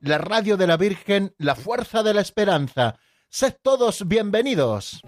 la radio de la Virgen, la fuerza de la esperanza. Sed todos bienvenidos.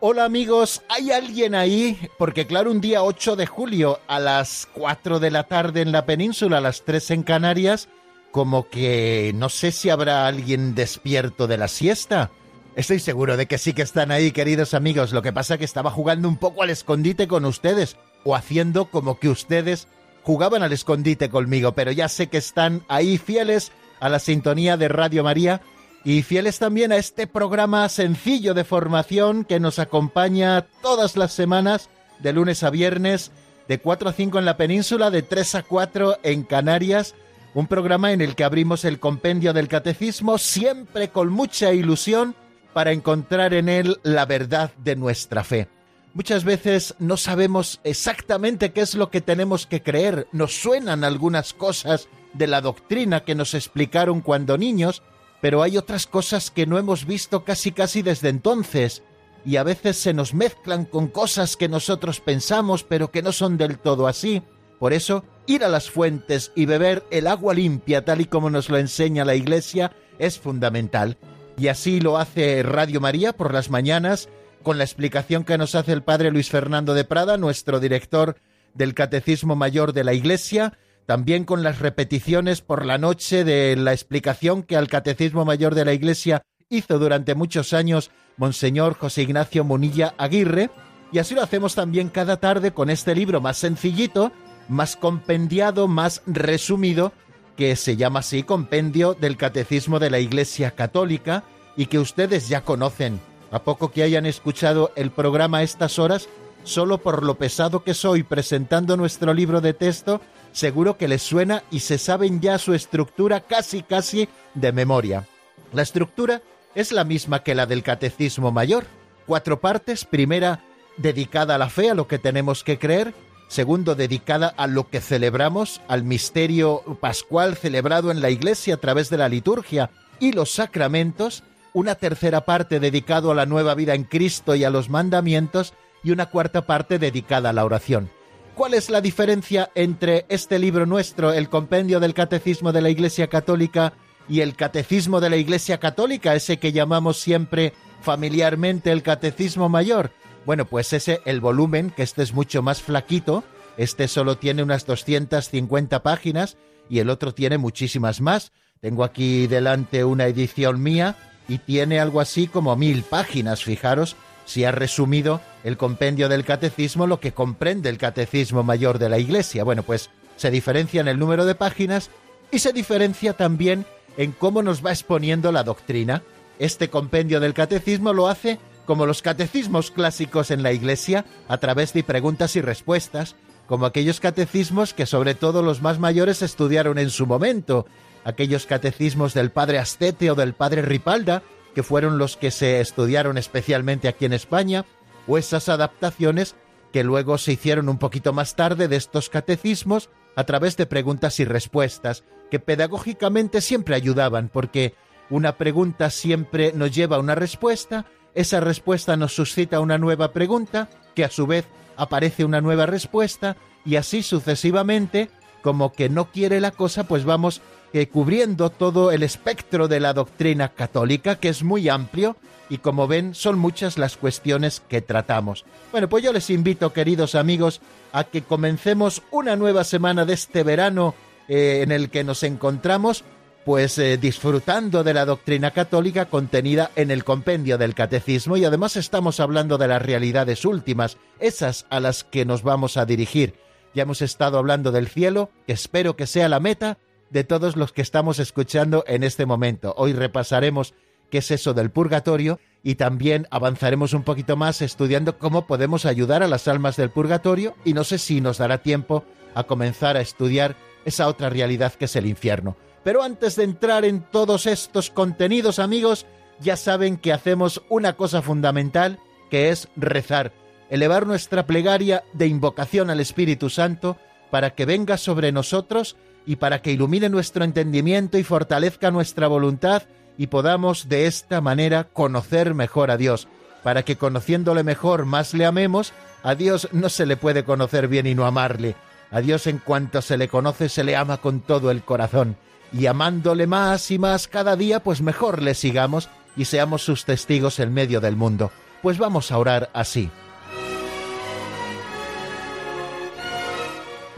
Hola amigos, ¿hay alguien ahí? Porque claro, un día 8 de julio a las 4 de la tarde en la península, a las 3 en Canarias, como que no sé si habrá alguien despierto de la siesta. Estoy seguro de que sí que están ahí, queridos amigos. Lo que pasa es que estaba jugando un poco al escondite con ustedes, o haciendo como que ustedes jugaban al escondite conmigo, pero ya sé que están ahí fieles a la sintonía de Radio María y fieles también a este programa sencillo de formación que nos acompaña todas las semanas, de lunes a viernes, de 4 a 5 en la península, de 3 a 4 en Canarias, un programa en el que abrimos el compendio del catecismo siempre con mucha ilusión para encontrar en él la verdad de nuestra fe. Muchas veces no sabemos exactamente qué es lo que tenemos que creer, nos suenan algunas cosas de la doctrina que nos explicaron cuando niños, pero hay otras cosas que no hemos visto casi casi desde entonces, y a veces se nos mezclan con cosas que nosotros pensamos pero que no son del todo así. Por eso, ir a las fuentes y beber el agua limpia tal y como nos lo enseña la Iglesia es fundamental. Y así lo hace Radio María por las mañanas, con la explicación que nos hace el Padre Luis Fernando de Prada, nuestro director del Catecismo Mayor de la Iglesia, también con las repeticiones por la noche de la explicación que al Catecismo Mayor de la Iglesia hizo durante muchos años Monseñor José Ignacio Munilla Aguirre, y así lo hacemos también cada tarde con este libro más sencillito, más compendiado, más resumido, que se llama así Compendio del Catecismo de la Iglesia Católica, y que ustedes ya conocen. A poco que hayan escuchado el programa a estas horas, solo por lo pesado que soy presentando nuestro libro de texto, seguro que les suena y se saben ya su estructura casi casi de memoria. La estructura es la misma que la del Catecismo Mayor. Cuatro partes. Primera, dedicada a la fe, a lo que tenemos que creer. Segundo, dedicada a lo que celebramos, al misterio pascual celebrado en la Iglesia a través de la liturgia y los sacramentos. Una tercera parte dedicada a la nueva vida en Cristo y a los mandamientos. Y una cuarta parte dedicada a la oración. ¿Cuál es la diferencia entre este libro nuestro, el Compendio del Catecismo de la Iglesia Católica, y el Catecismo de la Iglesia Católica, ese que llamamos siempre familiarmente el Catecismo Mayor? Bueno, pues ese, el volumen, que este es mucho más flaquito, este solo tiene unas 250 páginas y el otro tiene muchísimas más. Tengo aquí delante una edición mía y tiene algo así como mil páginas, fijaros, si ha resumido el compendio del catecismo lo que comprende el catecismo mayor de la Iglesia. Bueno, pues se diferencia en el número de páginas y se diferencia también en cómo nos va exponiendo la doctrina. Este compendio del catecismo lo hace como los catecismos clásicos en la Iglesia, a través de preguntas y respuestas, como aquellos catecismos que sobre todo los más mayores estudiaron en su momento, aquellos catecismos del padre Astete o del padre Ripalda, que fueron los que se estudiaron especialmente aquí en España, o esas adaptaciones que luego se hicieron un poquito más tarde de estos catecismos a través de preguntas y respuestas, que pedagógicamente siempre ayudaban, porque una pregunta siempre nos lleva a una respuesta, esa respuesta nos suscita una nueva pregunta, que a su vez aparece una nueva respuesta, y así sucesivamente, como que no quiere la cosa, pues vamos cubriendo todo el espectro de la doctrina católica, que es muy amplio, y como ven, son muchas las cuestiones que tratamos. Bueno, pues yo les invito, queridos amigos, a que comencemos una nueva semana de este verano eh, en el que nos encontramos, pues eh, disfrutando de la doctrina católica contenida en el compendio del catecismo y además estamos hablando de las realidades últimas, esas a las que nos vamos a dirigir. Ya hemos estado hablando del cielo, que espero que sea la meta, de todos los que estamos escuchando en este momento. Hoy repasaremos qué es eso del purgatorio y también avanzaremos un poquito más estudiando cómo podemos ayudar a las almas del purgatorio y no sé si nos dará tiempo a comenzar a estudiar esa otra realidad que es el infierno. Pero antes de entrar en todos estos contenidos, amigos, ya saben que hacemos una cosa fundamental, que es rezar, elevar nuestra plegaria de invocación al Espíritu Santo para que venga sobre nosotros y para que ilumine nuestro entendimiento y fortalezca nuestra voluntad y podamos de esta manera conocer mejor a Dios, para que conociéndole mejor más le amemos, a Dios no se le puede conocer bien y no amarle. A Dios en cuanto se le conoce se le ama con todo el corazón, y amándole más y más cada día, pues mejor le sigamos y seamos sus testigos en medio del mundo. Pues vamos a orar así.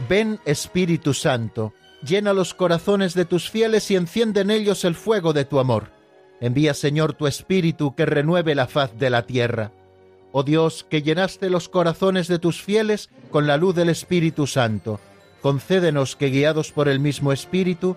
Ven Espíritu Santo, llena los corazones de tus fieles y enciende en ellos el fuego de tu amor. Envía, Señor, tu Espíritu que renueve la faz de la tierra. Oh Dios, que llenaste los corazones de tus fieles con la luz del Espíritu Santo, concédenos que, guiados por el mismo Espíritu,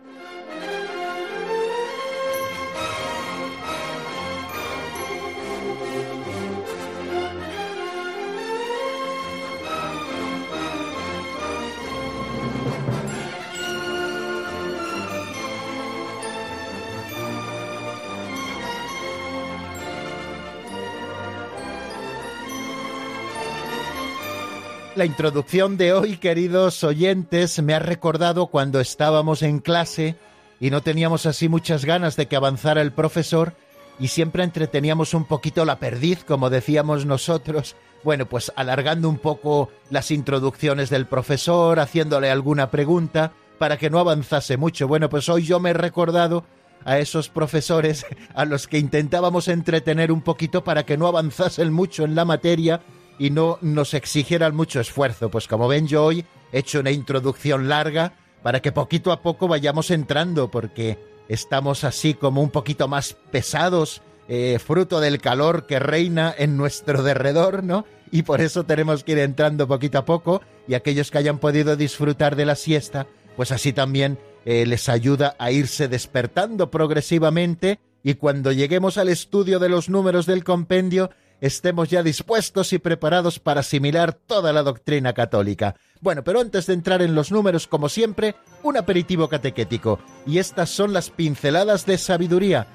La introducción de hoy, queridos oyentes, me ha recordado cuando estábamos en clase y no teníamos así muchas ganas de que avanzara el profesor y siempre entreteníamos un poquito la perdiz, como decíamos nosotros. Bueno, pues alargando un poco las introducciones del profesor, haciéndole alguna pregunta para que no avanzase mucho. Bueno, pues hoy yo me he recordado a esos profesores a los que intentábamos entretener un poquito para que no avanzasen mucho en la materia y no nos exigieran mucho esfuerzo. Pues como ven yo hoy he hecho una introducción larga para que poquito a poco vayamos entrando porque estamos así como un poquito más pesados, eh, fruto del calor que reina en nuestro derredor, ¿no? Y por eso tenemos que ir entrando poquito a poco y aquellos que hayan podido disfrutar de la siesta, pues así también eh, les ayuda a irse despertando progresivamente y cuando lleguemos al estudio de los números del compendio estemos ya dispuestos y preparados para asimilar toda la doctrina católica. Bueno, pero antes de entrar en los números, como siempre, un aperitivo catequético. Y estas son las pinceladas de sabiduría,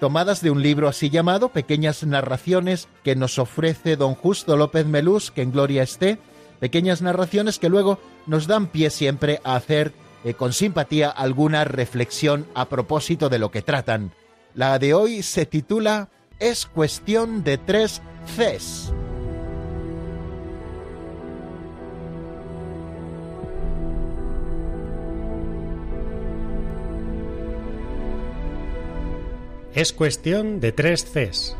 tomadas de un libro así llamado Pequeñas Narraciones que nos ofrece don Justo López Melús, que en gloria esté, pequeñas narraciones que luego nos dan pie siempre a hacer eh, con simpatía alguna reflexión a propósito de lo que tratan. La de hoy se titula Es cuestión de tres Cs. Es cuestión de tres Cs.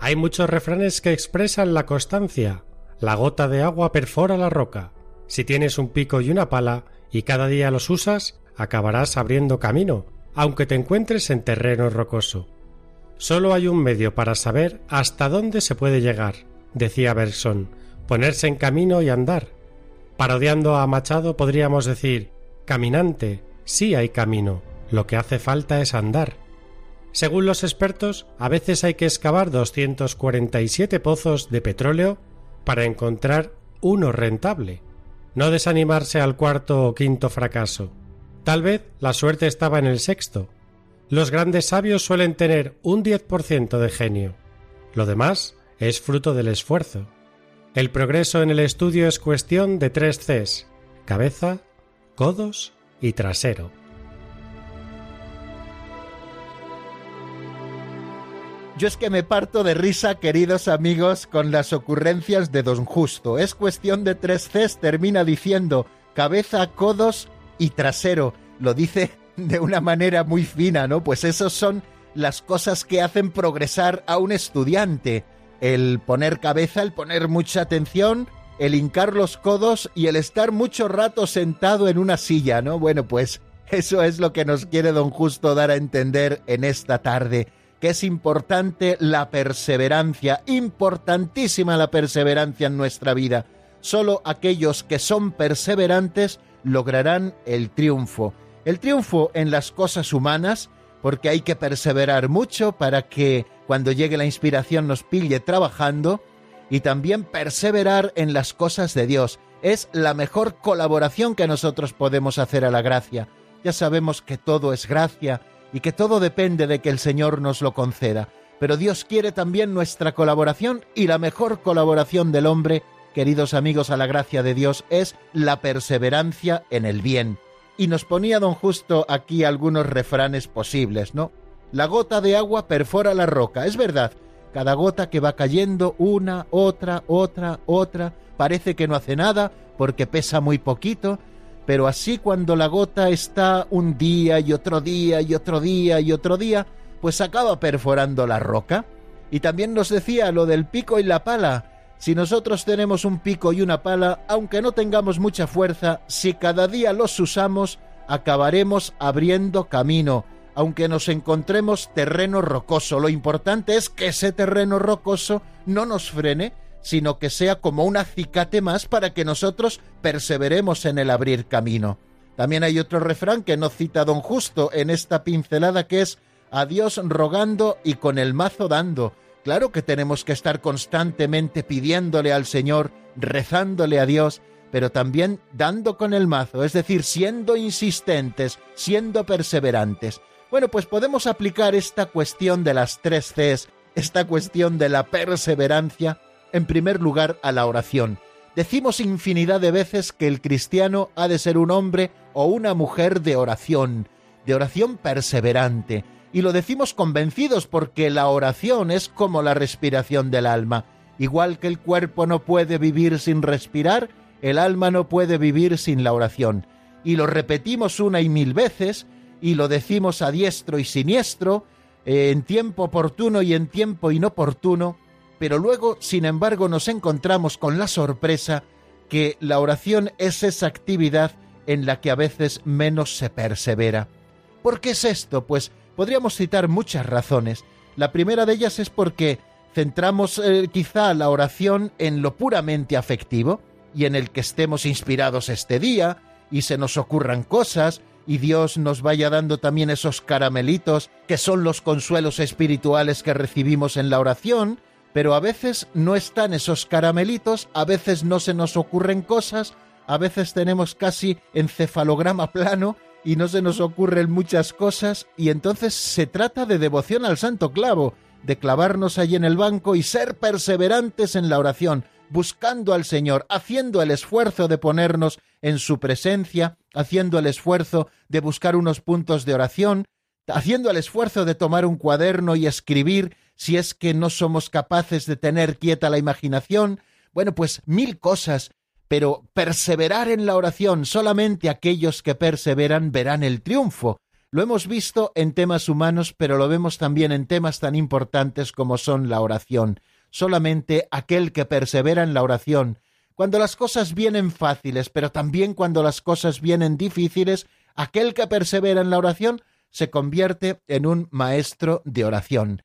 Hay muchos refranes que expresan la constancia. La gota de agua perfora la roca. Si tienes un pico y una pala y cada día los usas, acabarás abriendo camino aunque te encuentres en terreno rocoso. Solo hay un medio para saber hasta dónde se puede llegar, decía Bergson, ponerse en camino y andar. Parodiando a Machado podríamos decir, caminante, sí hay camino, lo que hace falta es andar. Según los expertos, a veces hay que excavar 247 pozos de petróleo para encontrar uno rentable. No desanimarse al cuarto o quinto fracaso. Tal vez la suerte estaba en el sexto. Los grandes sabios suelen tener un 10% de genio. Lo demás es fruto del esfuerzo. El progreso en el estudio es cuestión de tres Cs, cabeza, codos y trasero. Yo es que me parto de risa, queridos amigos, con las ocurrencias de Don Justo. Es cuestión de tres Cs, termina diciendo cabeza, codos y trasero. Lo dice de una manera muy fina, ¿no? Pues esos son las cosas que hacen progresar a un estudiante. El poner cabeza, el poner mucha atención, el hincar los codos y el estar mucho rato sentado en una silla, ¿no? Bueno, pues eso es lo que nos quiere don Justo dar a entender en esta tarde. que es importante la perseverancia, importantísima la perseverancia en nuestra vida. Solo aquellos que son perseverantes lograrán el triunfo. El triunfo en las cosas humanas, porque hay que perseverar mucho para que cuando llegue la inspiración nos pille trabajando, y también perseverar en las cosas de Dios. Es la mejor colaboración que nosotros podemos hacer a la gracia. Ya sabemos que todo es gracia y que todo depende de que el Señor nos lo conceda. Pero Dios quiere también nuestra colaboración y la mejor colaboración del hombre, queridos amigos, a la gracia de Dios, es la perseverancia en el bien. Y nos ponía don Justo aquí algunos refranes posibles, ¿no? La gota de agua perfora la roca, es verdad. Cada gota que va cayendo, una, otra, otra, otra, parece que no hace nada porque pesa muy poquito, pero así cuando la gota está un día y otro día y otro día y otro día, pues acaba perforando la roca. Y también nos decía lo del pico y la pala. Si nosotros tenemos un pico y una pala, aunque no tengamos mucha fuerza, si cada día los usamos, acabaremos abriendo camino, aunque nos encontremos terreno rocoso. Lo importante es que ese terreno rocoso no nos frene, sino que sea como un acicate más para que nosotros perseveremos en el abrir camino. También hay otro refrán que no cita don Justo en esta pincelada que es a Dios rogando y con el mazo dando. Claro que tenemos que estar constantemente pidiéndole al Señor, rezándole a Dios, pero también dando con el mazo, es decir, siendo insistentes, siendo perseverantes. Bueno, pues podemos aplicar esta cuestión de las tres Cs, esta cuestión de la perseverancia, en primer lugar a la oración. Decimos infinidad de veces que el cristiano ha de ser un hombre o una mujer de oración, de oración perseverante, y lo decimos convencidos porque la oración es como la respiración del alma. Igual que el cuerpo no puede vivir sin respirar, el alma no puede vivir sin la oración. Y lo repetimos una y mil veces, y lo decimos a diestro y siniestro, eh, en tiempo oportuno y en tiempo inoportuno, pero luego, sin embargo, nos encontramos con la sorpresa que la oración es esa actividad en la que a veces menos se persevera. ¿Por qué es esto? Pues podríamos citar muchas razones. La primera de ellas es porque centramos eh, quizá la oración en lo puramente afectivo y en el que estemos inspirados este día y se nos ocurran cosas y Dios nos vaya dando también esos caramelitos que son los consuelos espirituales que recibimos en la oración pero a veces no están esos caramelitos, a veces no se nos ocurren cosas, a veces tenemos casi encefalograma plano y no se nos ocurren muchas cosas, y entonces se trata de devoción al santo clavo, de clavarnos allí en el banco y ser perseverantes en la oración, buscando al Señor, haciendo el esfuerzo de ponernos en su presencia, haciendo el esfuerzo de buscar unos puntos de oración, haciendo el esfuerzo de tomar un cuaderno y escribir si es que no somos capaces de tener quieta la imaginación, bueno, pues mil cosas, pero perseverar en la oración, solamente aquellos que perseveran verán el triunfo. Lo hemos visto en temas humanos, pero lo vemos también en temas tan importantes como son la oración. Solamente aquel que persevera en la oración, cuando las cosas vienen fáciles, pero también cuando las cosas vienen difíciles, aquel que persevera en la oración se convierte en un maestro de oración.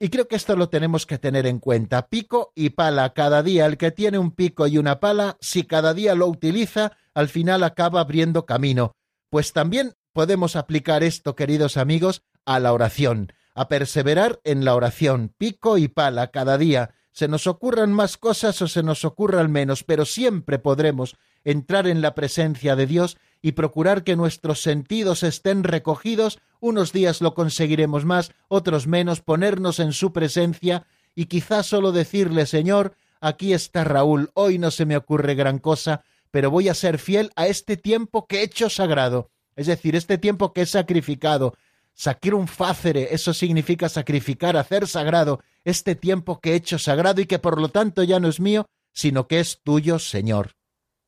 Y creo que esto lo tenemos que tener en cuenta. Pico y pala cada día. El que tiene un pico y una pala, si cada día lo utiliza, al final acaba abriendo camino. Pues también podemos aplicar esto, queridos amigos, a la oración, a perseverar en la oración, pico y pala cada día. Se nos ocurran más cosas o se nos ocurran menos, pero siempre podremos entrar en la presencia de Dios y procurar que nuestros sentidos estén recogidos, unos días lo conseguiremos más, otros menos, ponernos en su presencia y quizás solo decirle, Señor, aquí está Raúl, hoy no se me ocurre gran cosa, pero voy a ser fiel a este tiempo que he hecho sagrado, es decir, este tiempo que he sacrificado. Saquir un fácere, eso significa sacrificar, hacer sagrado, este tiempo que he hecho sagrado y que por lo tanto ya no es mío, sino que es tuyo, Señor.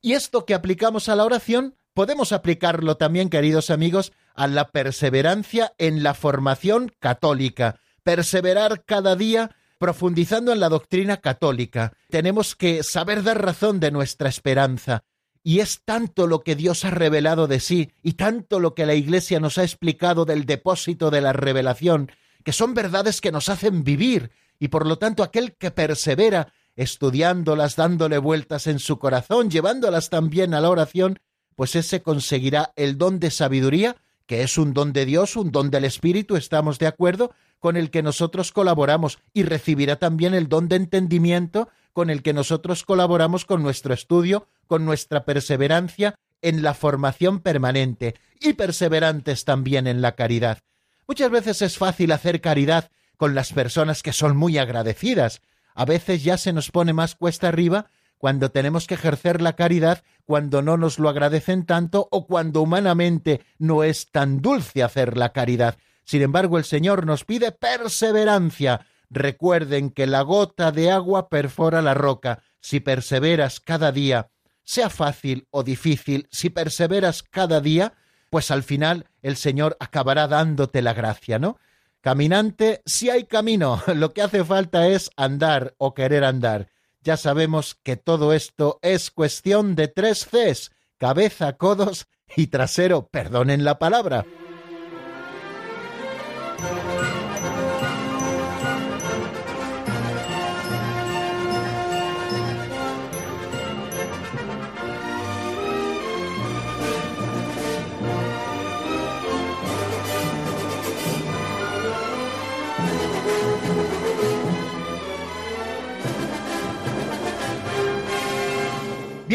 Y esto que aplicamos a la oración podemos aplicarlo también, queridos amigos, a la perseverancia en la formación católica. Perseverar cada día profundizando en la doctrina católica. Tenemos que saber dar razón de nuestra esperanza. Y es tanto lo que Dios ha revelado de sí y tanto lo que la Iglesia nos ha explicado del depósito de la revelación, que son verdades que nos hacen vivir, y por lo tanto aquel que persevera estudiándolas, dándole vueltas en su corazón, llevándolas también a la oración, pues ese conseguirá el don de sabiduría, que es un don de Dios, un don del Espíritu, estamos de acuerdo, con el que nosotros colaboramos, y recibirá también el don de entendimiento, con el que nosotros colaboramos con nuestro estudio, con nuestra perseverancia en la formación permanente, y perseverantes también en la caridad. Muchas veces es fácil hacer caridad con las personas que son muy agradecidas. A veces ya se nos pone más cuesta arriba cuando tenemos que ejercer la caridad, cuando no nos lo agradecen tanto o cuando humanamente no es tan dulce hacer la caridad. Sin embargo, el Señor nos pide perseverancia. Recuerden que la gota de agua perfora la roca. Si perseveras cada día, sea fácil o difícil, si perseveras cada día, pues al final el Señor acabará dándote la gracia, ¿no? Caminante, si hay camino, lo que hace falta es andar o querer andar. Ya sabemos que todo esto es cuestión de tres Cs, cabeza, codos y trasero, perdonen la palabra.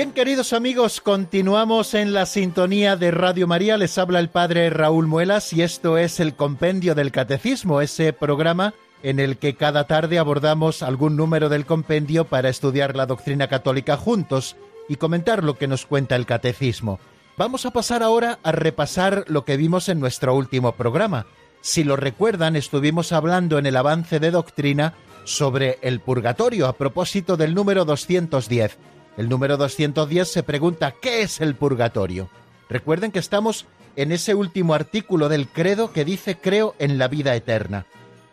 Bien, queridos amigos, continuamos en la sintonía de Radio María. Les habla el padre Raúl Muelas y esto es el Compendio del Catecismo, ese programa en el que cada tarde abordamos algún número del compendio para estudiar la doctrina católica juntos y comentar lo que nos cuenta el Catecismo. Vamos a pasar ahora a repasar lo que vimos en nuestro último programa. Si lo recuerdan, estuvimos hablando en el avance de doctrina sobre el purgatorio a propósito del número 210 el número 210 se pregunta ¿qué es el purgatorio? Recuerden que estamos en ese último artículo del credo que dice creo en la vida eterna.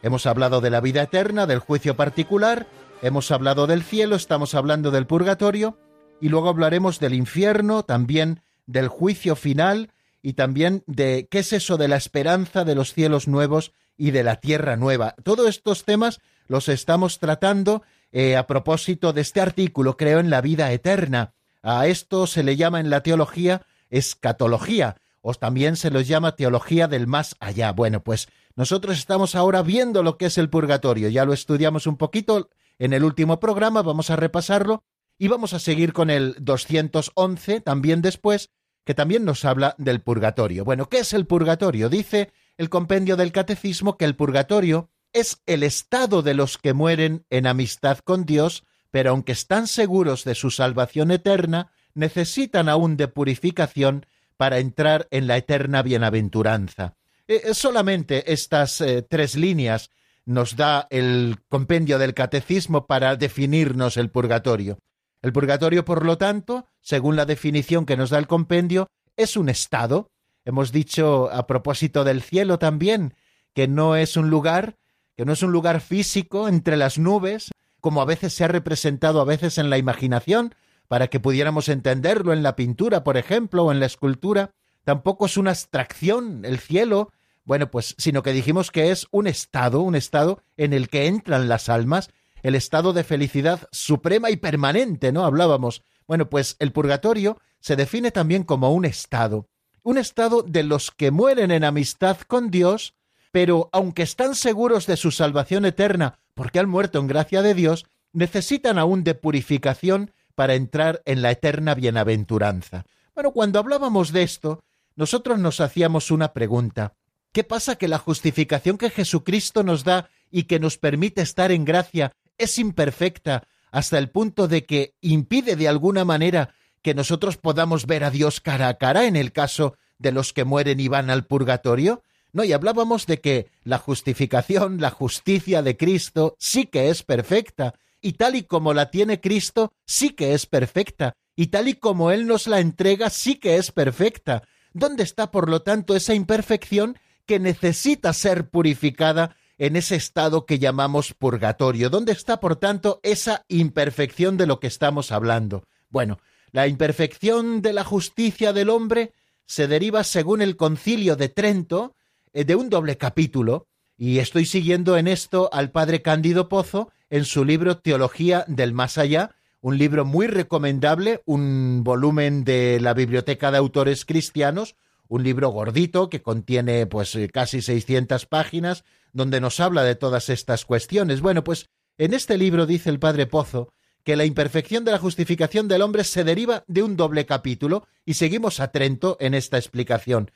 Hemos hablado de la vida eterna, del juicio particular, hemos hablado del cielo, estamos hablando del purgatorio y luego hablaremos del infierno, también del juicio final y también de qué es eso de la esperanza de los cielos nuevos y de la tierra nueva. Todos estos temas los estamos tratando eh, a propósito de este artículo, creo en la vida eterna. A esto se le llama en la teología escatología, o también se los llama teología del más allá. Bueno, pues nosotros estamos ahora viendo lo que es el purgatorio. Ya lo estudiamos un poquito en el último programa, vamos a repasarlo y vamos a seguir con el 211 también después, que también nos habla del purgatorio. Bueno, ¿qué es el purgatorio? Dice el compendio del catecismo que el purgatorio es el estado de los que mueren en amistad con Dios, pero aunque están seguros de su salvación eterna, necesitan aún de purificación para entrar en la eterna bienaventuranza. Eh, eh, solamente estas eh, tres líneas nos da el compendio del catecismo para definirnos el purgatorio. El purgatorio, por lo tanto, según la definición que nos da el compendio, es un estado. Hemos dicho a propósito del cielo también, que no es un lugar que no es un lugar físico entre las nubes, como a veces se ha representado a veces en la imaginación, para que pudiéramos entenderlo en la pintura, por ejemplo, o en la escultura. Tampoco es una abstracción el cielo, bueno, pues, sino que dijimos que es un estado, un estado en el que entran las almas, el estado de felicidad suprema y permanente, ¿no? Hablábamos. Bueno, pues el purgatorio se define también como un estado, un estado de los que mueren en amistad con Dios, pero aunque están seguros de su salvación eterna porque han muerto en gracia de Dios, necesitan aún de purificación para entrar en la eterna bienaventuranza. Bueno, cuando hablábamos de esto, nosotros nos hacíamos una pregunta. ¿Qué pasa que la justificación que Jesucristo nos da y que nos permite estar en gracia es imperfecta hasta el punto de que impide de alguna manera que nosotros podamos ver a Dios cara a cara en el caso de los que mueren y van al purgatorio? No, y hablábamos de que la justificación, la justicia de Cristo sí que es perfecta, y tal y como la tiene Cristo, sí que es perfecta, y tal y como Él nos la entrega, sí que es perfecta. ¿Dónde está, por lo tanto, esa imperfección que necesita ser purificada en ese estado que llamamos purgatorio? ¿Dónde está, por tanto, esa imperfección de lo que estamos hablando? Bueno, la imperfección de la justicia del hombre se deriva, según el concilio de Trento, de un doble capítulo, Y estoy siguiendo en esto al padre Cándido Pozo en su libro Teología del Más Allá, un libro muy recomendable, un volumen de la Biblioteca de Autores Cristianos, un libro gordito que contiene pues casi 600 páginas, donde nos habla de todas estas cuestiones. Bueno, pues en este libro dice el padre Pozo que la imperfección de la justificación del hombre se deriva de un doble capítulo, y seguimos a Trento en esta explicación.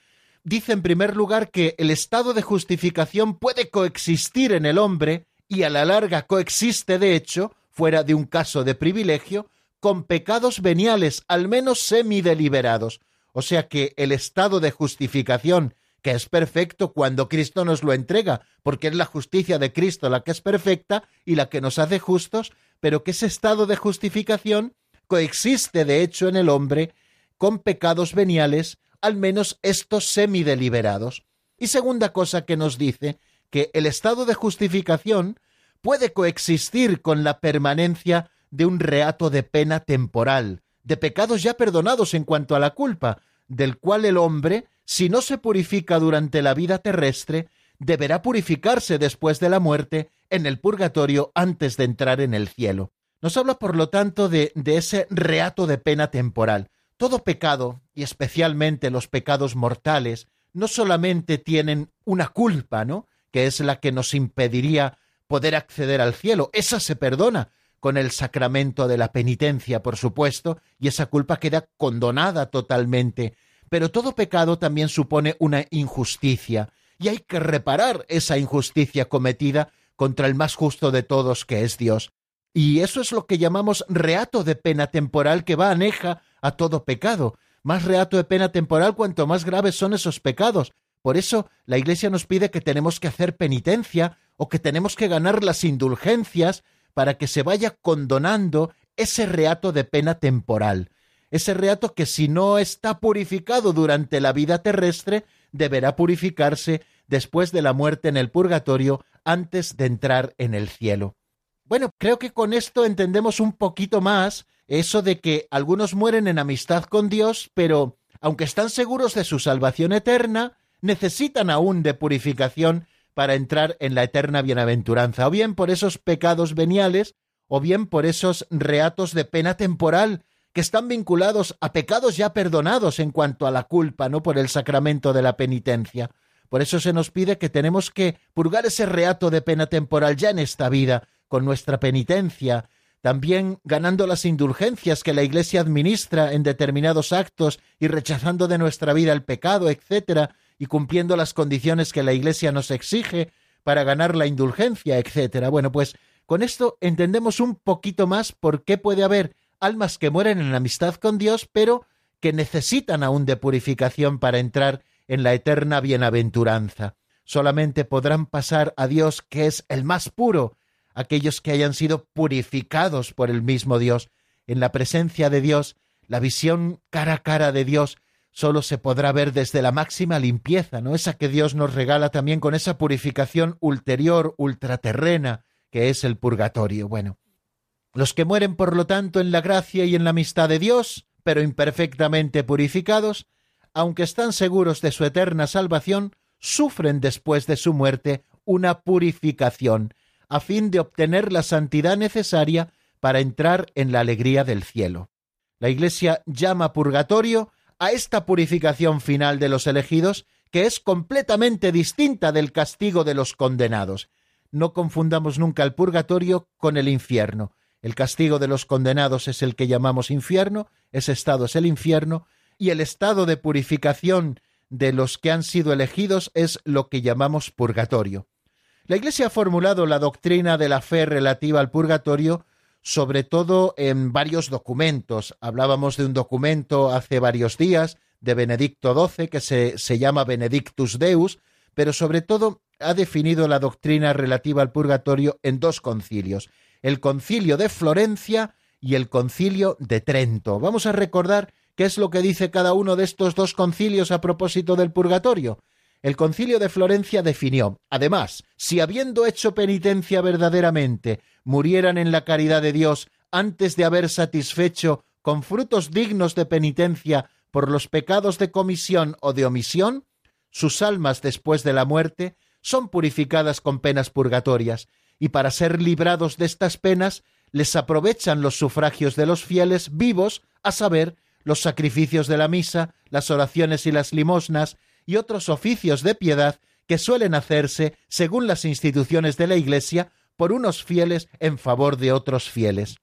Dice en primer lugar que el estado de justificación puede coexistir en el hombre, y a la larga coexiste de hecho, fuera de un caso de privilegio, con pecados veniales, al menos semideliberados. O sea que el estado de justificación, que es perfecto cuando Cristo nos lo entrega, porque es la justicia de Cristo la que es perfecta y la que nos hace justos, pero que ese estado de justificación coexiste de hecho en el hombre con pecados veniales, al menos estos semideliberados. Y segunda cosa que nos dice, que el estado de justificación puede coexistir con la permanencia de un reato de pena temporal, de pecados ya perdonados en cuanto a la culpa, del cual el hombre, si no se purifica durante la vida terrestre, deberá purificarse después de la muerte en el purgatorio antes de entrar en el cielo. Nos habla, por lo tanto, de, de ese reato de pena temporal. Todo pecado, y especialmente los pecados mortales, no solamente tienen una culpa, ¿no? que es la que nos impediría poder acceder al cielo. Esa se perdona con el sacramento de la penitencia, por supuesto, y esa culpa queda condonada totalmente. Pero todo pecado también supone una injusticia, y hay que reparar esa injusticia cometida contra el más justo de todos, que es Dios. Y eso es lo que llamamos reato de pena temporal que va aneja a todo pecado. Más reato de pena temporal cuanto más graves son esos pecados. Por eso la Iglesia nos pide que tenemos que hacer penitencia o que tenemos que ganar las indulgencias para que se vaya condonando ese reato de pena temporal, ese reato que si no está purificado durante la vida terrestre, deberá purificarse después de la muerte en el purgatorio antes de entrar en el cielo. Bueno, creo que con esto entendemos un poquito más eso de que algunos mueren en amistad con Dios, pero aunque están seguros de su salvación eterna, necesitan aún de purificación para entrar en la eterna bienaventuranza, o bien por esos pecados veniales, o bien por esos reatos de pena temporal que están vinculados a pecados ya perdonados en cuanto a la culpa, no por el sacramento de la penitencia. Por eso se nos pide que tenemos que purgar ese reato de pena temporal ya en esta vida, con nuestra penitencia, también ganando las indulgencias que la Iglesia administra en determinados actos y rechazando de nuestra vida el pecado, etcétera, y cumpliendo las condiciones que la Iglesia nos exige para ganar la indulgencia, etcétera. Bueno, pues con esto entendemos un poquito más por qué puede haber almas que mueren en amistad con Dios, pero que necesitan aún de purificación para entrar en la eterna bienaventuranza. Solamente podrán pasar a Dios, que es el más puro, aquellos que hayan sido purificados por el mismo Dios. En la presencia de Dios, la visión cara a cara de Dios solo se podrá ver desde la máxima limpieza, ¿no? Esa que Dios nos regala también con esa purificación ulterior, ultraterrena, que es el purgatorio. Bueno, los que mueren, por lo tanto, en la gracia y en la amistad de Dios, pero imperfectamente purificados, aunque están seguros de su eterna salvación, sufren después de su muerte una purificación, a fin de obtener la santidad necesaria para entrar en la alegría del cielo. La Iglesia llama purgatorio a esta purificación final de los elegidos, que es completamente distinta del castigo de los condenados. No confundamos nunca el purgatorio con el infierno. El castigo de los condenados es el que llamamos infierno, ese estado es el infierno, y el estado de purificación de los que han sido elegidos es lo que llamamos purgatorio. La Iglesia ha formulado la doctrina de la fe relativa al purgatorio sobre todo en varios documentos. Hablábamos de un documento hace varios días de Benedicto XII que se, se llama Benedictus Deus, pero sobre todo ha definido la doctrina relativa al purgatorio en dos concilios, el concilio de Florencia y el concilio de Trento. Vamos a recordar qué es lo que dice cada uno de estos dos concilios a propósito del purgatorio. El concilio de Florencia definió, además, si habiendo hecho penitencia verdaderamente, murieran en la caridad de Dios antes de haber satisfecho con frutos dignos de penitencia por los pecados de comisión o de omisión, sus almas después de la muerte son purificadas con penas purgatorias, y para ser librados de estas penas les aprovechan los sufragios de los fieles vivos, a saber, los sacrificios de la misa, las oraciones y las limosnas, y otros oficios de piedad que suelen hacerse, según las instituciones de la Iglesia, por unos fieles en favor de otros fieles.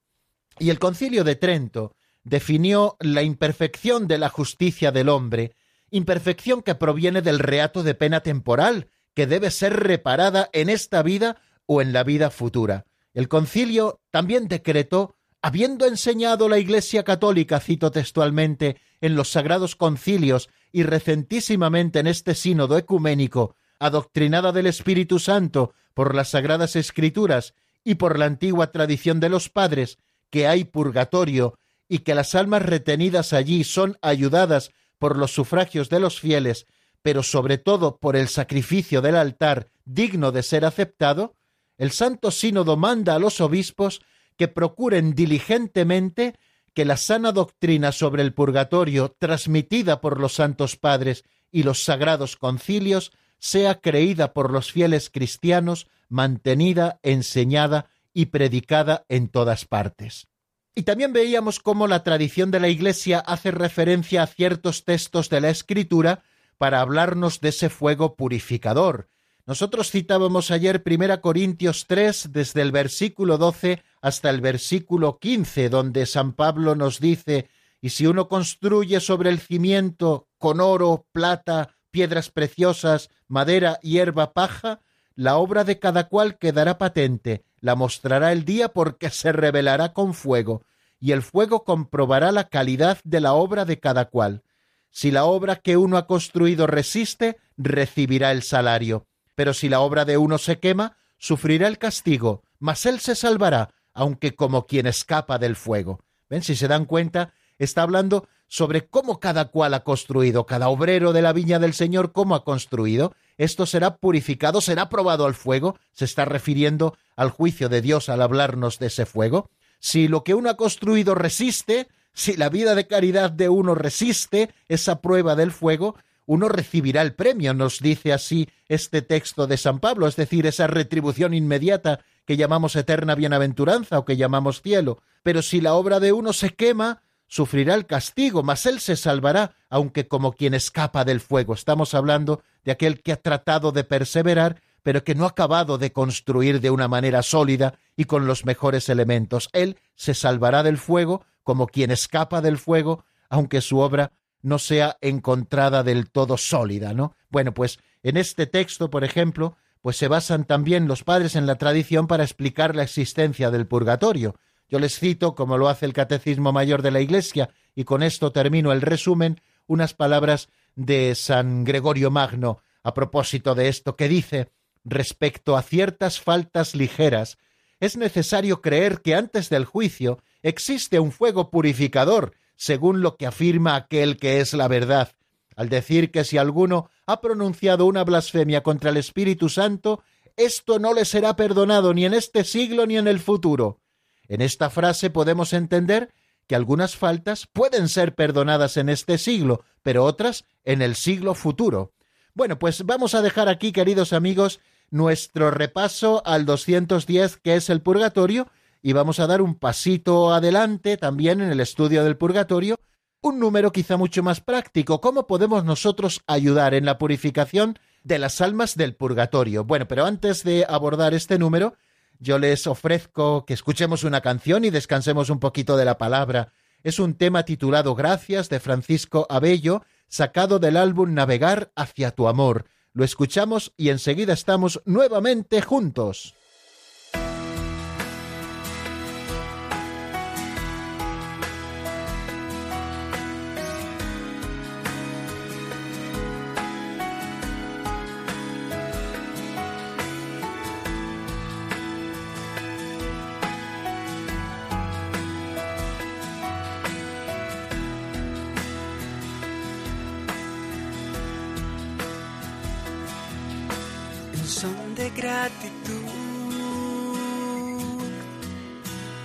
Y el concilio de Trento definió la imperfección de la justicia del hombre, imperfección que proviene del reato de pena temporal, que debe ser reparada en esta vida o en la vida futura. El concilio también decretó, habiendo enseñado la Iglesia católica, cito textualmente, en los sagrados concilios y recentísimamente en este sínodo ecuménico, adoctrinada del Espíritu Santo por las sagradas escrituras y por la antigua tradición de los padres, que hay purgatorio y que las almas retenidas allí son ayudadas por los sufragios de los fieles, pero sobre todo por el sacrificio del altar digno de ser aceptado, el Santo Sínodo manda a los obispos que procuren diligentemente que la sana doctrina sobre el purgatorio transmitida por los santos padres y los sagrados concilios sea creída por los fieles cristianos, mantenida, enseñada y predicada en todas partes. Y también veíamos cómo la tradición de la Iglesia hace referencia a ciertos textos de la Escritura para hablarnos de ese fuego purificador, nosotros citábamos ayer 1 Corintios 3 desde el versículo 12 hasta el versículo 15, donde San Pablo nos dice, y si uno construye sobre el cimiento con oro, plata, piedras preciosas, madera, hierba, paja, la obra de cada cual quedará patente, la mostrará el día porque se revelará con fuego, y el fuego comprobará la calidad de la obra de cada cual. Si la obra que uno ha construido resiste, recibirá el salario pero si la obra de uno se quema, sufrirá el castigo, mas él se salvará, aunque como quien escapa del fuego. ¿Ven? Si se dan cuenta, está hablando sobre cómo cada cual ha construido, cada obrero de la viña del Señor, cómo ha construido. Esto será purificado, será probado al fuego. Se está refiriendo al juicio de Dios al hablarnos de ese fuego. Si lo que uno ha construido resiste, si la vida de caridad de uno resiste esa prueba del fuego, uno recibirá el premio, nos dice así este texto de San Pablo, es decir, esa retribución inmediata que llamamos eterna bienaventuranza o que llamamos cielo. Pero si la obra de uno se quema, sufrirá el castigo, mas él se salvará, aunque como quien escapa del fuego. Estamos hablando de aquel que ha tratado de perseverar, pero que no ha acabado de construir de una manera sólida y con los mejores elementos. Él se salvará del fuego como quien escapa del fuego, aunque su obra no sea encontrada del todo sólida, ¿no? Bueno, pues en este texto, por ejemplo, pues se basan también los padres en la tradición para explicar la existencia del purgatorio. Yo les cito, como lo hace el Catecismo Mayor de la Iglesia, y con esto termino el resumen, unas palabras de San Gregorio Magno a propósito de esto, que dice, respecto a ciertas faltas ligeras, es necesario creer que antes del juicio existe un fuego purificador según lo que afirma aquel que es la verdad, al decir que si alguno ha pronunciado una blasfemia contra el Espíritu Santo, esto no le será perdonado ni en este siglo ni en el futuro. En esta frase podemos entender que algunas faltas pueden ser perdonadas en este siglo, pero otras en el siglo futuro. Bueno, pues vamos a dejar aquí, queridos amigos, nuestro repaso al 210, que es el purgatorio, y vamos a dar un pasito adelante también en el estudio del purgatorio, un número quizá mucho más práctico, cómo podemos nosotros ayudar en la purificación de las almas del purgatorio. Bueno, pero antes de abordar este número, yo les ofrezco que escuchemos una canción y descansemos un poquito de la palabra. Es un tema titulado Gracias de Francisco Abello, sacado del álbum Navegar hacia tu amor. Lo escuchamos y enseguida estamos nuevamente juntos.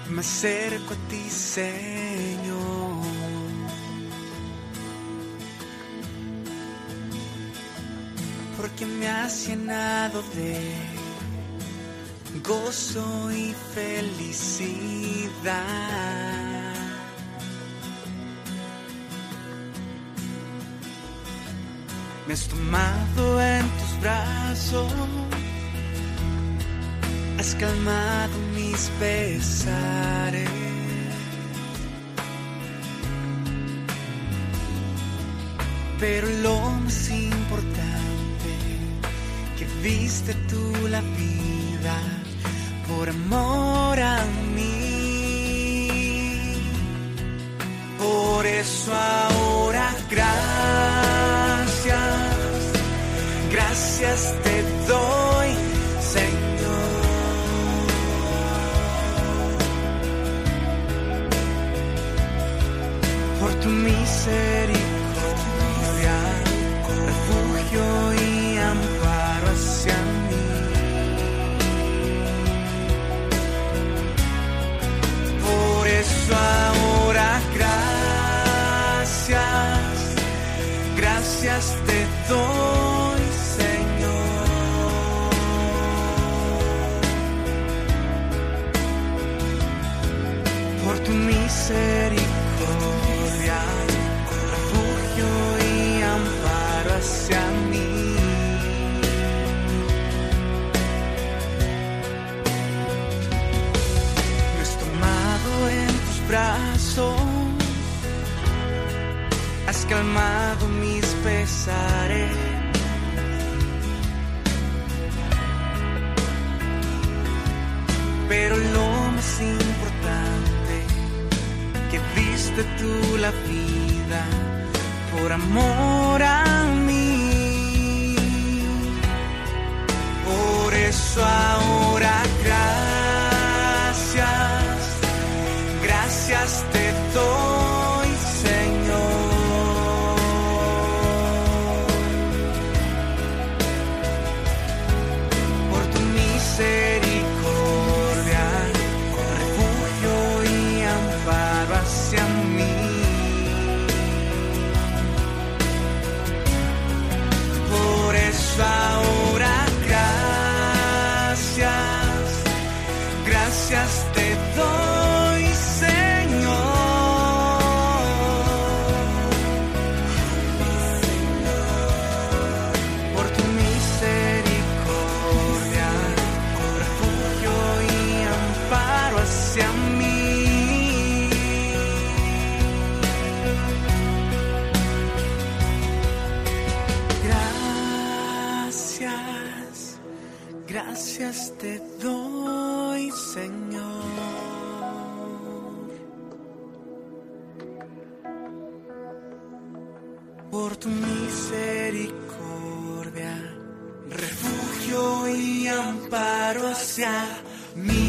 Me acerco a ti, Señor. porque me has llenado de gozo y felicidad. Me has tomado en tus brazos, has calmado mis pesares. Pero lo más importante, que viste tú la vida por amor a mí. Por eso ahora gracias, gracias te doy, misericordia, refugio y amparo hacia mí. Por eso ahora gracias, gracias te brazos, has calmado mis pesares. Pero lo más importante, que diste tú la vida por amor a mí. Por eso ahora gracias amparo hacia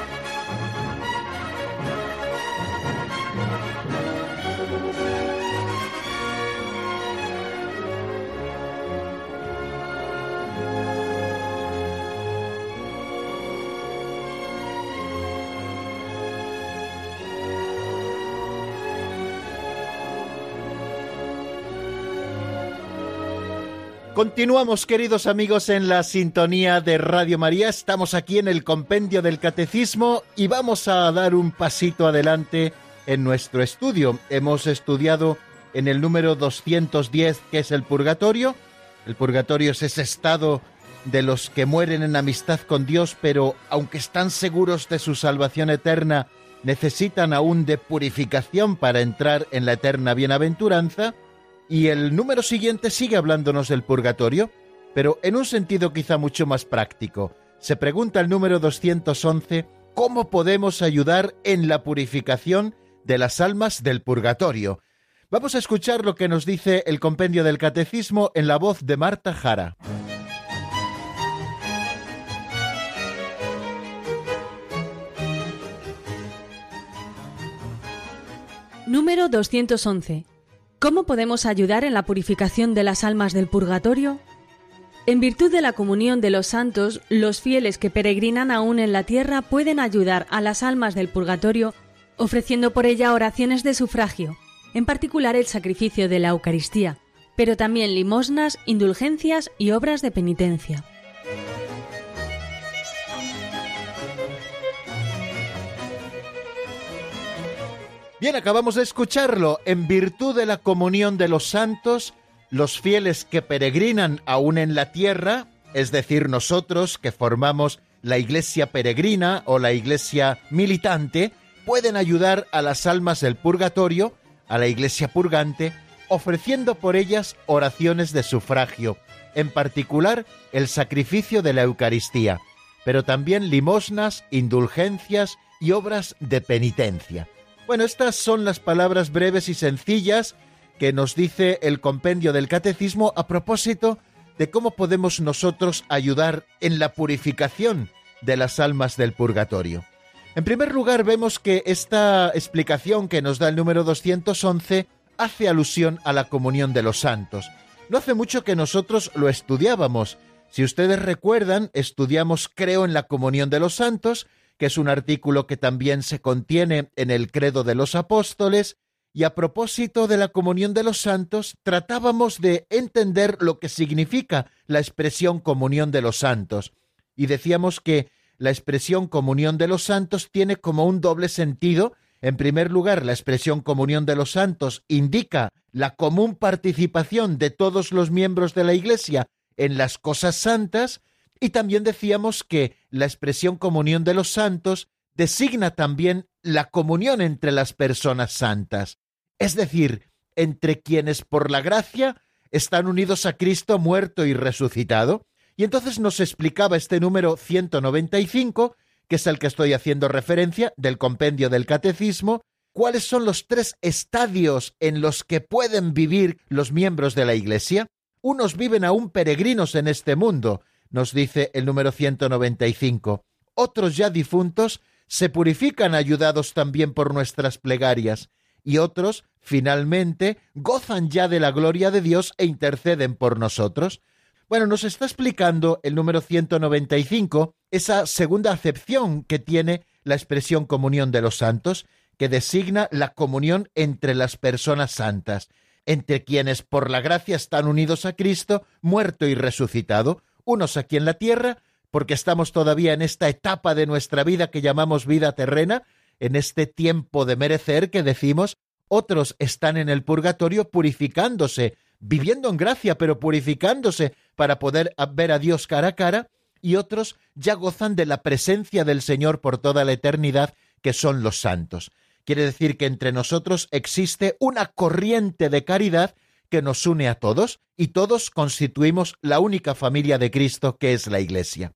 Continuamos, queridos amigos, en la sintonía de Radio María. Estamos aquí en el Compendio del Catecismo y vamos a dar un pasito adelante en nuestro estudio. Hemos estudiado en el número 210, que es el purgatorio. El purgatorio es ese estado de los que mueren en amistad con Dios, pero aunque están seguros de su salvación eterna, necesitan aún de purificación para entrar en la eterna bienaventuranza. Y el número siguiente sigue hablándonos del purgatorio, pero en un sentido quizá mucho más práctico. Se pregunta el número 211, ¿cómo podemos ayudar en la purificación de las almas del purgatorio? Vamos a escuchar lo que nos dice el compendio del catecismo en la voz de Marta Jara. Número 211. ¿Cómo podemos ayudar en la purificación de las almas del purgatorio? En virtud de la comunión de los santos, los fieles que peregrinan aún en la tierra pueden ayudar a las almas del purgatorio ofreciendo por ella oraciones de sufragio, en particular el sacrificio de la Eucaristía, pero también limosnas, indulgencias y obras de penitencia. Bien, acabamos de escucharlo. En virtud de la comunión de los santos, los fieles que peregrinan aún en la tierra, es decir, nosotros que formamos la iglesia peregrina o la iglesia militante, pueden ayudar a las almas del purgatorio, a la iglesia purgante, ofreciendo por ellas oraciones de sufragio, en particular el sacrificio de la Eucaristía, pero también limosnas, indulgencias y obras de penitencia. Bueno, estas son las palabras breves y sencillas que nos dice el compendio del catecismo a propósito de cómo podemos nosotros ayudar en la purificación de las almas del purgatorio. En primer lugar, vemos que esta explicación que nos da el número 211 hace alusión a la comunión de los santos. No hace mucho que nosotros lo estudiábamos. Si ustedes recuerdan, estudiamos Creo en la comunión de los santos que es un artículo que también se contiene en el Credo de los Apóstoles, y a propósito de la comunión de los santos, tratábamos de entender lo que significa la expresión comunión de los santos, y decíamos que la expresión comunión de los santos tiene como un doble sentido. En primer lugar, la expresión comunión de los santos indica la común participación de todos los miembros de la Iglesia en las cosas santas, y también decíamos que la expresión comunión de los santos designa también la comunión entre las personas santas, es decir, entre quienes por la gracia están unidos a Cristo muerto y resucitado. Y entonces nos explicaba este número 195, que es el que estoy haciendo referencia del compendio del catecismo, cuáles son los tres estadios en los que pueden vivir los miembros de la Iglesia. Unos viven aún peregrinos en este mundo, nos dice el número 195. Otros ya difuntos se purifican ayudados también por nuestras plegarias, y otros, finalmente, gozan ya de la gloria de Dios e interceden por nosotros. Bueno, nos está explicando el número 195 esa segunda acepción que tiene la expresión comunión de los santos, que designa la comunión entre las personas santas, entre quienes por la gracia están unidos a Cristo, muerto y resucitado, unos aquí en la tierra, porque estamos todavía en esta etapa de nuestra vida que llamamos vida terrena, en este tiempo de merecer que decimos, otros están en el purgatorio purificándose, viviendo en gracia, pero purificándose para poder ver a Dios cara a cara, y otros ya gozan de la presencia del Señor por toda la eternidad, que son los santos. Quiere decir que entre nosotros existe una corriente de caridad que nos une a todos y todos constituimos la única familia de Cristo que es la Iglesia.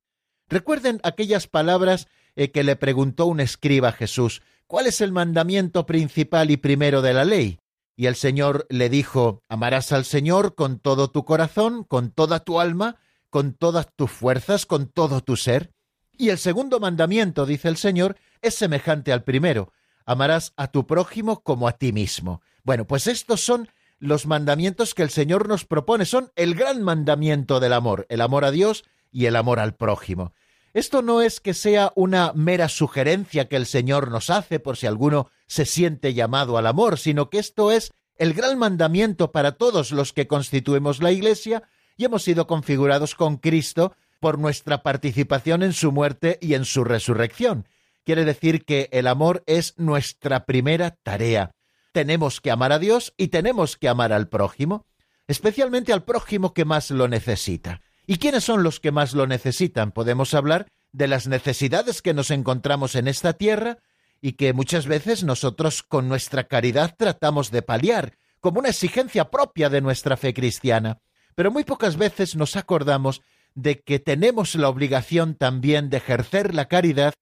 Recuerden aquellas palabras eh, que le preguntó un escriba a Jesús, ¿cuál es el mandamiento principal y primero de la ley? Y el Señor le dijo, amarás al Señor con todo tu corazón, con toda tu alma, con todas tus fuerzas, con todo tu ser. Y el segundo mandamiento, dice el Señor, es semejante al primero, amarás a tu prójimo como a ti mismo. Bueno, pues estos son los mandamientos que el Señor nos propone. Son el gran mandamiento del amor, el amor a Dios y el amor al prójimo. Esto no es que sea una mera sugerencia que el Señor nos hace por si alguno se siente llamado al amor, sino que esto es el gran mandamiento para todos los que constituimos la Iglesia y hemos sido configurados con Cristo por nuestra participación en su muerte y en su resurrección. Quiere decir que el amor es nuestra primera tarea. Tenemos que amar a Dios y tenemos que amar al prójimo, especialmente al prójimo que más lo necesita. ¿Y quiénes son los que más lo necesitan? Podemos hablar de las necesidades que nos encontramos en esta tierra y que muchas veces nosotros con nuestra caridad tratamos de paliar, como una exigencia propia de nuestra fe cristiana. Pero muy pocas veces nos acordamos de que tenemos la obligación también de ejercer la caridad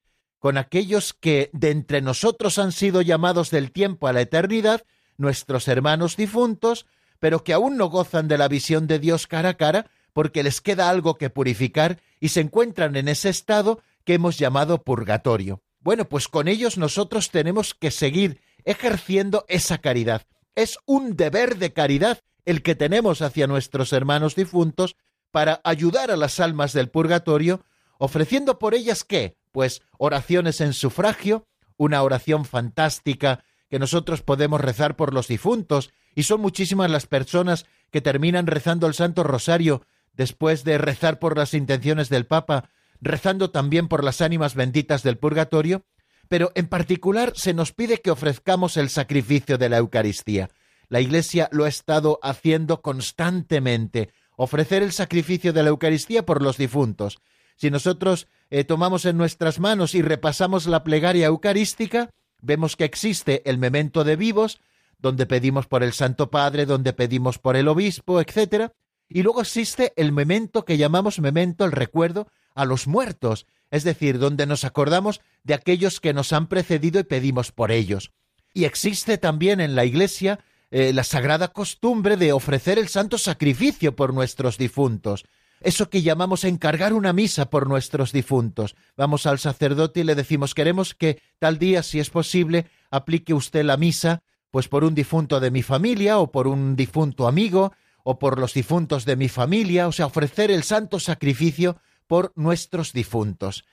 con aquellos que de entre nosotros han sido llamados del tiempo a la eternidad, nuestros hermanos difuntos, pero que aún no gozan de la visión de Dios cara a cara, porque les queda algo que purificar y se encuentran en ese estado que hemos llamado purgatorio. Bueno, pues con ellos nosotros tenemos que seguir ejerciendo esa caridad. Es un deber de caridad el que tenemos hacia nuestros hermanos difuntos para ayudar a las almas del purgatorio, ofreciendo por ellas qué? Pues oraciones en sufragio, una oración fantástica que nosotros podemos rezar por los difuntos, y son muchísimas las personas que terminan rezando el Santo Rosario después de rezar por las intenciones del Papa, rezando también por las ánimas benditas del purgatorio, pero en particular se nos pide que ofrezcamos el sacrificio de la Eucaristía. La Iglesia lo ha estado haciendo constantemente, ofrecer el sacrificio de la Eucaristía por los difuntos. Si nosotros eh, tomamos en nuestras manos y repasamos la plegaria eucarística, vemos que existe el memento de vivos, donde pedimos por el Santo Padre, donde pedimos por el obispo, etc. Y luego existe el memento que llamamos memento, el recuerdo a los muertos, es decir, donde nos acordamos de aquellos que nos han precedido y pedimos por ellos. Y existe también en la Iglesia eh, la sagrada costumbre de ofrecer el santo sacrificio por nuestros difuntos. Eso que llamamos encargar una misa por nuestros difuntos. Vamos al sacerdote y le decimos queremos que tal día, si es posible, aplique usted la misa, pues por un difunto de mi familia o por un difunto amigo, o por los difuntos de mi familia, o sea, ofrecer el santo sacrificio por nuestros difuntos.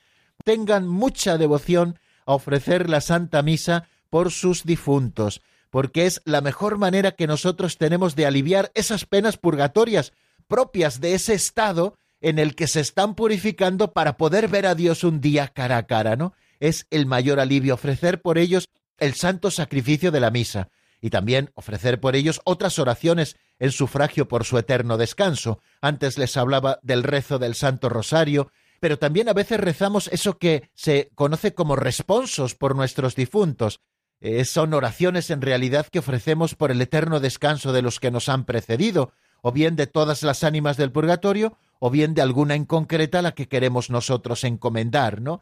Tengan mucha devoción a ofrecer la Santa Misa por sus difuntos, porque es la mejor manera que nosotros tenemos de aliviar esas penas purgatorias propias de ese estado en el que se están purificando para poder ver a Dios un día cara a cara, ¿no? Es el mayor alivio ofrecer por ellos el santo sacrificio de la misa y también ofrecer por ellos otras oraciones en sufragio por su eterno descanso. Antes les hablaba del rezo del Santo Rosario, pero también a veces rezamos eso que se conoce como responsos por nuestros difuntos. Eh, son oraciones en realidad que ofrecemos por el eterno descanso de los que nos han precedido, o bien de todas las ánimas del purgatorio, o bien de alguna en concreta la que queremos nosotros encomendar, ¿no?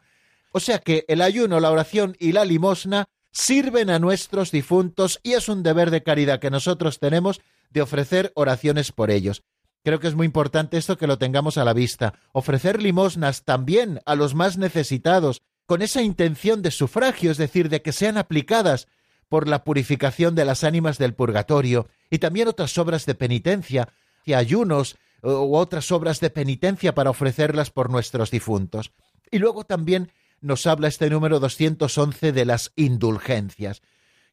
O sea que el ayuno, la oración y la limosna sirven a nuestros difuntos y es un deber de caridad que nosotros tenemos de ofrecer oraciones por ellos. Creo que es muy importante esto que lo tengamos a la vista. Ofrecer limosnas también a los más necesitados, con esa intención de sufragio, es decir, de que sean aplicadas por la purificación de las ánimas del purgatorio, y también otras obras de penitencia, y ayunos u otras obras de penitencia para ofrecerlas por nuestros difuntos. Y luego también nos habla este número 211 de las indulgencias.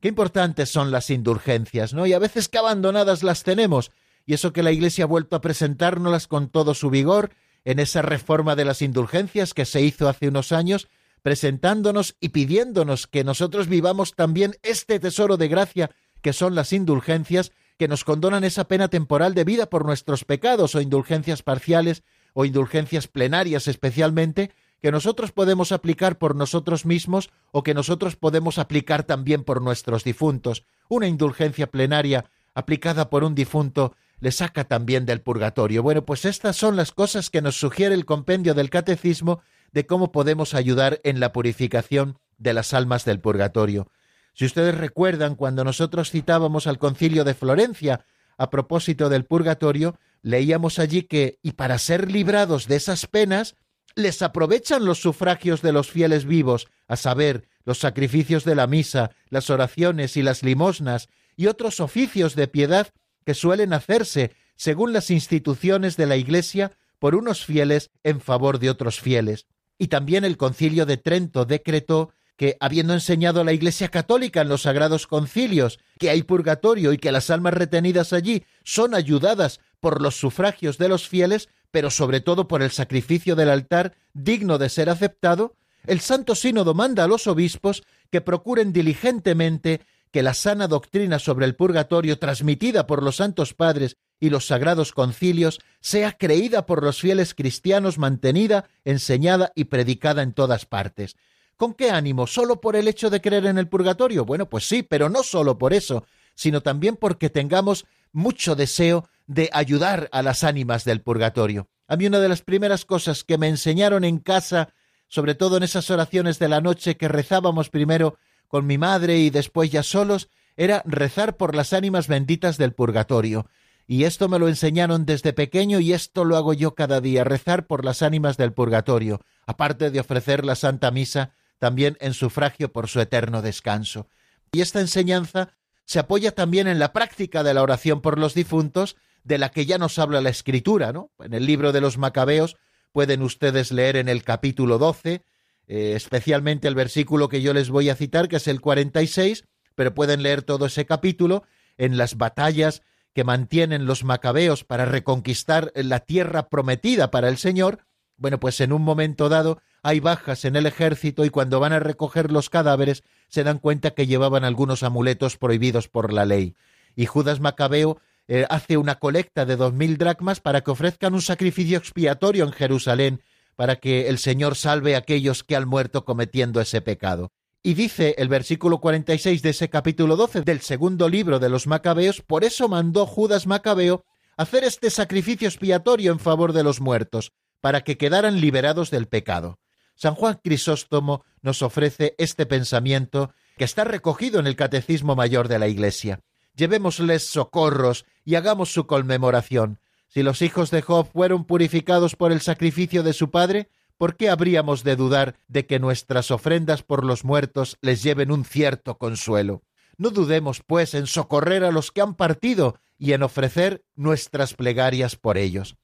Qué importantes son las indulgencias, ¿no? Y a veces que abandonadas las tenemos, y eso que la Iglesia ha vuelto a presentárnoslas con todo su vigor en esa reforma de las indulgencias que se hizo hace unos años, presentándonos y pidiéndonos que nosotros vivamos también este tesoro de gracia que son las indulgencias, que nos condonan esa pena temporal de vida por nuestros pecados o indulgencias parciales o indulgencias plenarias especialmente, que nosotros podemos aplicar por nosotros mismos o que nosotros podemos aplicar también por nuestros difuntos. Una indulgencia plenaria aplicada por un difunto le saca también del purgatorio. Bueno, pues estas son las cosas que nos sugiere el compendio del catecismo de cómo podemos ayudar en la purificación de las almas del purgatorio. Si ustedes recuerdan, cuando nosotros citábamos al concilio de Florencia a propósito del purgatorio, leíamos allí que, y para ser librados de esas penas, les aprovechan los sufragios de los fieles vivos, a saber, los sacrificios de la misa, las oraciones y las limosnas, y otros oficios de piedad que suelen hacerse según las instituciones de la Iglesia por unos fieles en favor de otros fieles. Y también el concilio de Trento decretó que, habiendo enseñado la Iglesia Católica en los sagrados concilios que hay purgatorio y que las almas retenidas allí son ayudadas por los sufragios de los fieles, pero sobre todo por el sacrificio del altar digno de ser aceptado, el Santo Sínodo manda a los obispos que procuren diligentemente que la sana doctrina sobre el purgatorio transmitida por los santos padres y los sagrados concilios sea creída por los fieles cristianos, mantenida, enseñada y predicada en todas partes. ¿Con qué ánimo? ¿Solo por el hecho de creer en el purgatorio? Bueno, pues sí, pero no solo por eso, sino también porque tengamos mucho deseo de ayudar a las ánimas del purgatorio. A mí una de las primeras cosas que me enseñaron en casa, sobre todo en esas oraciones de la noche que rezábamos primero con mi madre y después ya solos, era rezar por las ánimas benditas del purgatorio. Y esto me lo enseñaron desde pequeño y esto lo hago yo cada día, rezar por las ánimas del purgatorio, aparte de ofrecer la Santa Misa también en sufragio por su eterno descanso. Y esta enseñanza se apoya también en la práctica de la oración por los difuntos, de la que ya nos habla la Escritura, ¿no? En el libro de los Macabeos pueden ustedes leer en el capítulo 12, eh, especialmente el versículo que yo les voy a citar, que es el 46, pero pueden leer todo ese capítulo en las batallas que mantienen los macabeos para reconquistar la tierra prometida para el Señor, bueno, pues en un momento dado hay bajas en el ejército y cuando van a recoger los cadáveres se dan cuenta que llevaban algunos amuletos prohibidos por la ley. Y Judas Macabeo eh, hace una colecta de dos mil dracmas para que ofrezcan un sacrificio expiatorio en Jerusalén, para que el Señor salve a aquellos que han muerto cometiendo ese pecado. Y dice el versículo 46 de ese capítulo 12 del segundo libro de los Macabeos, por eso mandó Judas Macabeo hacer este sacrificio expiatorio en favor de los muertos, para que quedaran liberados del pecado. San Juan Crisóstomo nos ofrece este pensamiento que está recogido en el Catecismo Mayor de la Iglesia. Llevémosles socorros y hagamos su conmemoración. Si los hijos de Job fueron purificados por el sacrificio de su padre, ¿por qué habríamos de dudar de que nuestras ofrendas por los muertos les lleven un cierto consuelo? No dudemos, pues, en socorrer a los que han partido y en ofrecer nuestras plegarias por ellos.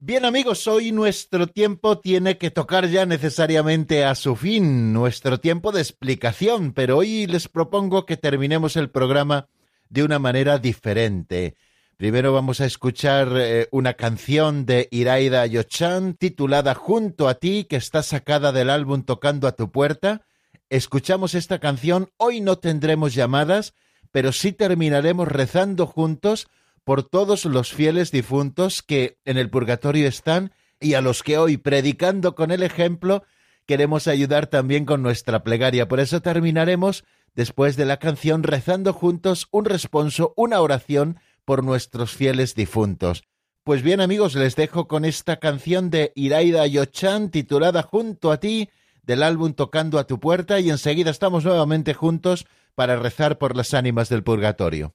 Bien amigos, hoy nuestro tiempo tiene que tocar ya necesariamente a su fin, nuestro tiempo de explicación, pero hoy les propongo que terminemos el programa de una manera diferente. Primero vamos a escuchar eh, una canción de Iraida Yochan titulada Junto a ti, que está sacada del álbum Tocando a tu puerta. Escuchamos esta canción, hoy no tendremos llamadas, pero sí terminaremos rezando juntos por todos los fieles difuntos que en el purgatorio están y a los que hoy, predicando con el ejemplo, queremos ayudar también con nuestra plegaria. Por eso terminaremos, después de la canción, rezando juntos un responso, una oración por nuestros fieles difuntos. Pues bien amigos, les dejo con esta canción de Iraida Yochan titulada Junto a ti del álbum Tocando a tu puerta y enseguida estamos nuevamente juntos para rezar por las ánimas del purgatorio.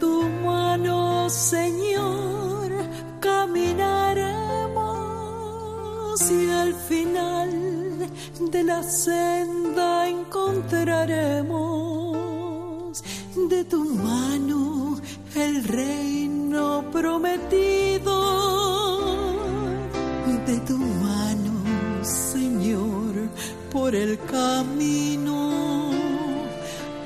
Tu mano, Señor, caminaremos y al final de la senda encontraremos de tu mano el reino prometido, de tu mano, Señor, por el camino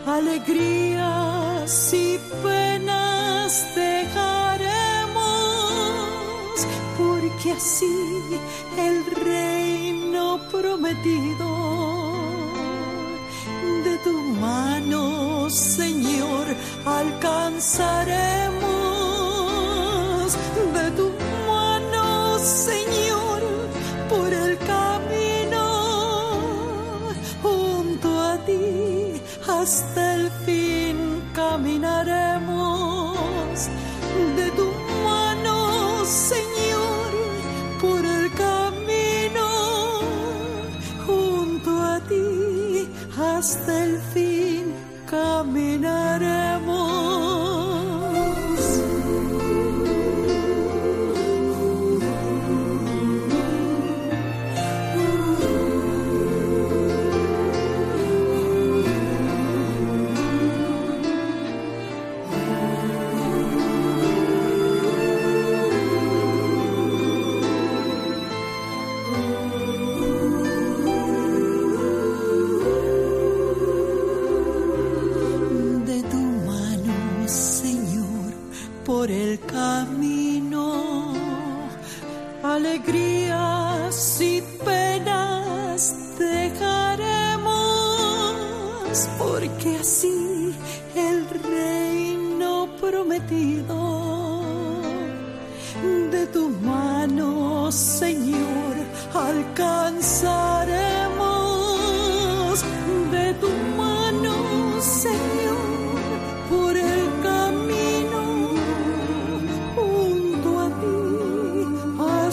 alegrías y penas dejaremos, porque así el reino prometido de tu mano, Señor, alcanzaremos hasta el fin caminaremos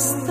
just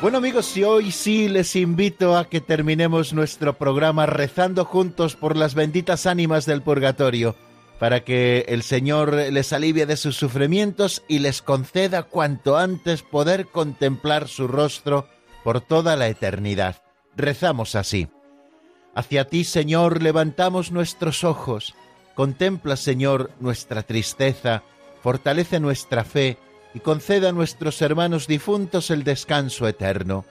Bueno amigos, y hoy sí les invito a que terminemos nuestro programa rezando juntos por las benditas ánimas del purgatorio, para que el Señor les alivie de sus sufrimientos y les conceda cuanto antes poder contemplar su rostro por toda la eternidad. Rezamos así. Hacia ti, Señor, levantamos nuestros ojos. Contempla, Señor, nuestra tristeza, fortalece nuestra fe, y conceda a nuestros hermanos difuntos el descanso eterno.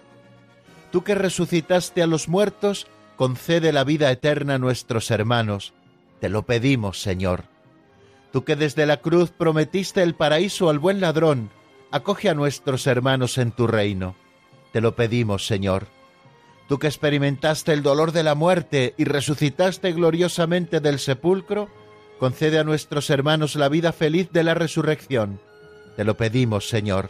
Tú que resucitaste a los muertos, concede la vida eterna a nuestros hermanos. Te lo pedimos, Señor. Tú que desde la cruz prometiste el paraíso al buen ladrón, acoge a nuestros hermanos en tu reino. Te lo pedimos, Señor. Tú que experimentaste el dolor de la muerte y resucitaste gloriosamente del sepulcro, concede a nuestros hermanos la vida feliz de la resurrección te lo pedimos, Señor.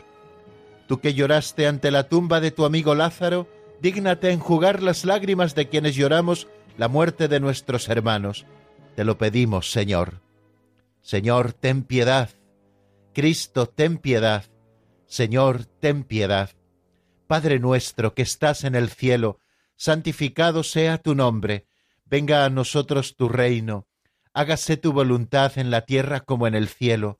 Tú que lloraste ante la tumba de tu amigo Lázaro, dígnate enjugar las lágrimas de quienes lloramos la muerte de nuestros hermanos. Te lo pedimos, Señor. Señor, ten piedad. Cristo, ten piedad. Señor, ten piedad. Padre nuestro que estás en el cielo, santificado sea tu nombre. Venga a nosotros tu reino. Hágase tu voluntad en la tierra como en el cielo.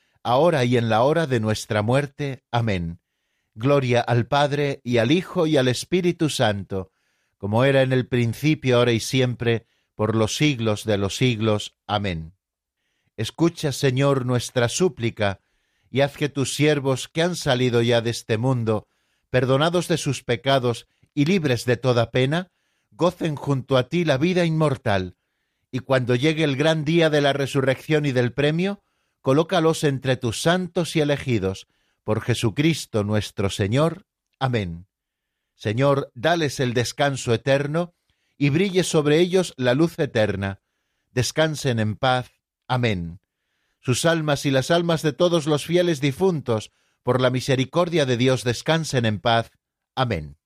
ahora y en la hora de nuestra muerte. Amén. Gloria al Padre y al Hijo y al Espíritu Santo, como era en el principio, ahora y siempre, por los siglos de los siglos. Amén. Escucha, Señor, nuestra súplica, y haz que tus siervos que han salido ya de este mundo, perdonados de sus pecados y libres de toda pena, gocen junto a ti la vida inmortal, y cuando llegue el gran día de la resurrección y del premio, colócalos entre tus santos y elegidos, por Jesucristo nuestro Señor. Amén. Señor, dales el descanso eterno, y brille sobre ellos la luz eterna. Descansen en paz. Amén. Sus almas y las almas de todos los fieles difuntos, por la misericordia de Dios, descansen en paz. Amén.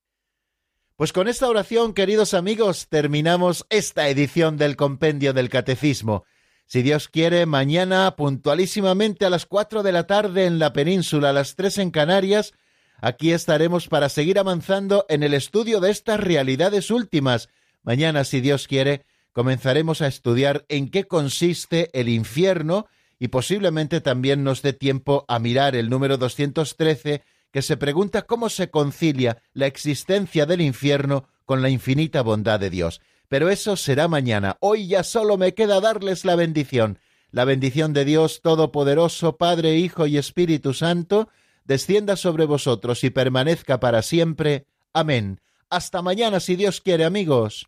Pues con esta oración, queridos amigos, terminamos esta edición del Compendio del Catecismo. Si Dios quiere, mañana puntualísimamente a las cuatro de la tarde en la península, a las tres en Canarias, aquí estaremos para seguir avanzando en el estudio de estas realidades últimas. Mañana, si Dios quiere, comenzaremos a estudiar en qué consiste el infierno y posiblemente también nos dé tiempo a mirar el número 213 que se pregunta cómo se concilia la existencia del infierno con la infinita bondad de Dios pero eso será mañana. Hoy ya solo me queda darles la bendición. La bendición de Dios Todopoderoso, Padre, Hijo y Espíritu Santo, descienda sobre vosotros y permanezca para siempre. Amén. Hasta mañana si Dios quiere, amigos.